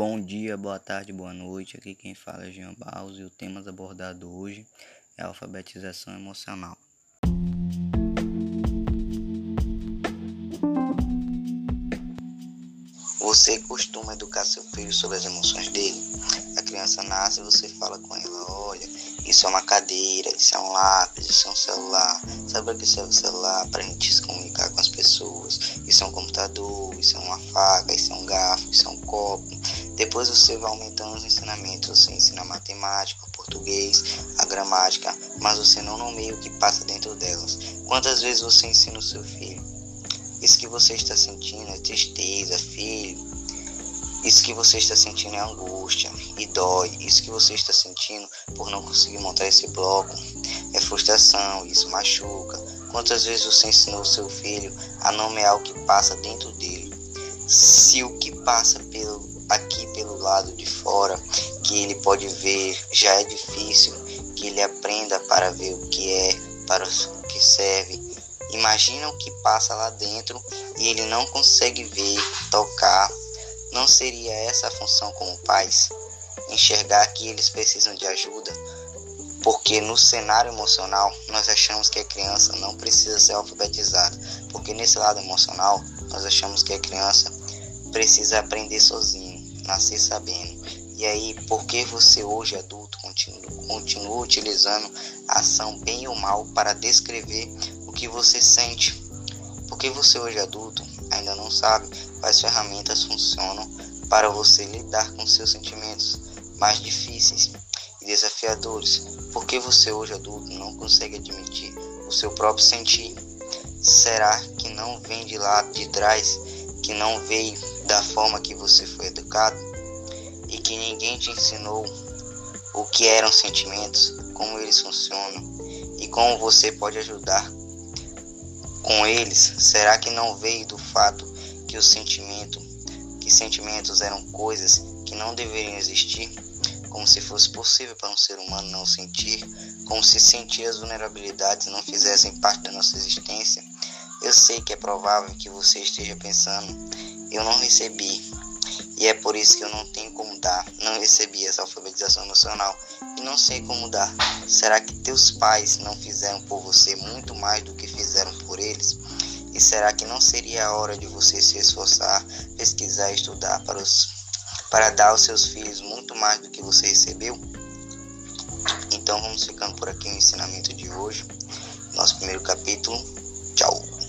Bom dia, boa tarde, boa noite. Aqui quem fala é Jean Barros e o tema abordado hoje é alfabetização emocional. Você costuma educar seu filho sobre as emoções dele? A criança nasce e você fala com ela: olha, isso é uma cadeira, isso é um lápis, isso é um celular. Sabe para que serve o celular? Para a gente se comunicar com as pessoas. Isso é um computador, isso é uma faca, isso é um garfo, isso é um copo. Depois você vai aumentando os ensinamentos. Você ensina matemática, o português, a gramática, mas você não nomeia o que passa dentro delas. Quantas vezes você ensina o seu filho? Isso que você está sentindo é tristeza, filho. Isso que você está sentindo é angústia e dói. Isso que você está sentindo por não conseguir montar esse bloco é frustração. Isso machuca. Quantas vezes você ensinou seu filho a nomear o que passa dentro dele? Se o que passa pelo, aqui pelo lado de fora, que ele pode ver, já é difícil que ele aprenda para ver o que é, para o que serve Imagina o que passa lá dentro e ele não consegue ver, tocar. Não seria essa a função como pais? Enxergar que eles precisam de ajuda? Porque no cenário emocional nós achamos que a criança não precisa ser alfabetizada. Porque nesse lado emocional nós achamos que a criança precisa aprender sozinho, nascer sabendo. E aí, por que você hoje adulto continua, continua utilizando a ação bem ou mal para descrever o que você sente. Porque você hoje adulto ainda não sabe quais ferramentas funcionam para você lidar com seus sentimentos mais difíceis e desafiadores. Porque você hoje adulto não consegue admitir o seu próprio sentir. Será que não vem de lá de trás, que não veio da forma que você foi educado e que ninguém te ensinou o que eram sentimentos, como eles funcionam e como você pode ajudar com eles, será que não veio do fato que o sentimento, que sentimentos eram coisas que não deveriam existir, como se fosse possível para um ser humano não sentir, como se sentir as vulnerabilidades não fizessem parte da nossa existência? Eu sei que é provável que você esteja pensando, eu não recebi, e é por isso que eu não tenho como dar, não recebi essa alfabetização emocional e não sei como dar. Será que teus pais não fizeram por você muito mais do que fizeram por eles? E será que não seria a hora de você se esforçar, pesquisar e estudar para, os, para dar aos seus filhos muito mais do que você recebeu? Então vamos ficando por aqui o ensinamento de hoje, nosso primeiro capítulo. Tchau!